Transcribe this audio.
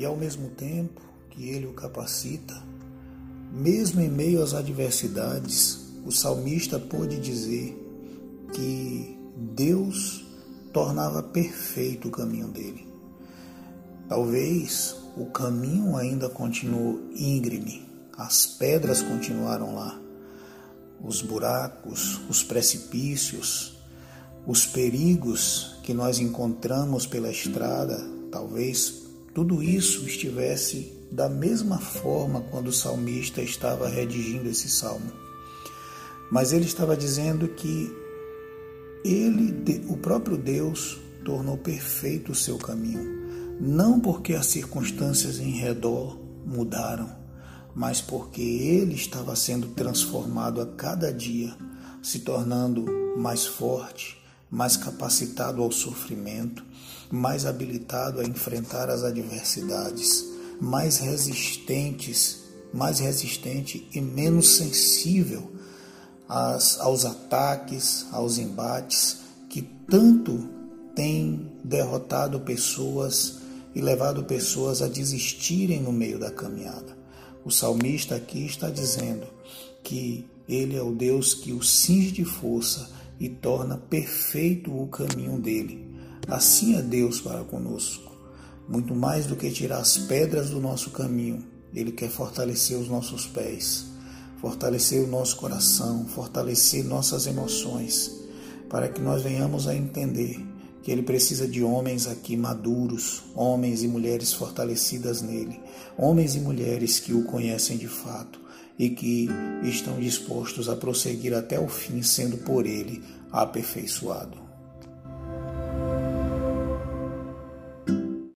e ao mesmo tempo que ele o capacita, mesmo em meio às adversidades, o salmista pôde dizer que Deus tornava perfeito o caminho dele. Talvez o caminho ainda continuou íngreme, as pedras continuaram lá, os buracos, os precipícios, os perigos que nós encontramos pela estrada, talvez tudo isso estivesse da mesma forma quando o salmista estava redigindo esse salmo. Mas ele estava dizendo que ele, o próprio Deus, tornou perfeito o seu caminho, não porque as circunstâncias em redor mudaram, mas porque ele estava sendo transformado a cada dia, se tornando mais forte, mais capacitado ao sofrimento, mais habilitado a enfrentar as adversidades, mais resistentes, mais resistente e menos sensível às, aos ataques, aos embates que tanto têm derrotado pessoas e levado pessoas a desistirem no meio da caminhada. O salmista aqui está dizendo que ele é o Deus que o cinge de força e torna perfeito o caminho dele. Assim é Deus para conosco. Muito mais do que tirar as pedras do nosso caminho, Ele quer fortalecer os nossos pés, fortalecer o nosso coração, fortalecer nossas emoções, para que nós venhamos a entender que Ele precisa de homens aqui maduros, homens e mulheres fortalecidas nele, homens e mulheres que o conhecem de fato e que estão dispostos a prosseguir até o fim, sendo por Ele aperfeiçoado.